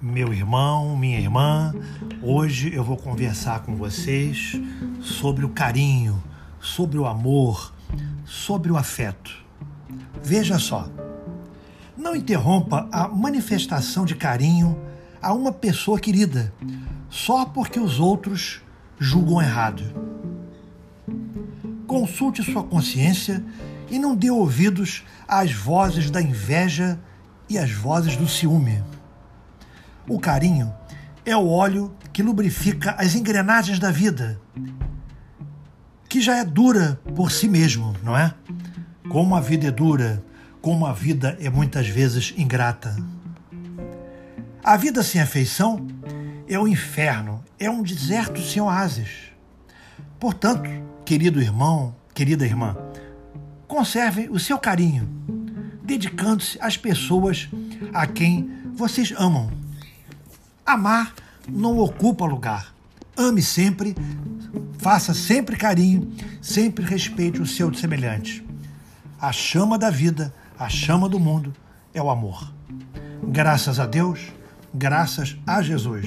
meu irmão, minha irmã. Hoje eu vou conversar com vocês sobre o carinho, sobre o amor, sobre o afeto. Veja só, não interrompa a manifestação de carinho a uma pessoa querida só porque os outros julgam errado. Consulte sua consciência e não dê ouvidos às vozes da inveja e às vozes do ciúme. O carinho é o óleo que lubrifica as engrenagens da vida, que já é dura por si mesmo, não é? Como a vida é dura, como a vida é muitas vezes ingrata. A vida sem afeição é o um inferno, é um deserto sem oásis. Portanto, querido irmão, querida irmã, conserve o seu carinho, dedicando-se às pessoas a quem vocês amam. Amar não ocupa lugar. Ame sempre, faça sempre carinho, sempre respeite o seu semelhante. A chama da vida, a chama do mundo é o amor. Graças a Deus, graças a Jesus.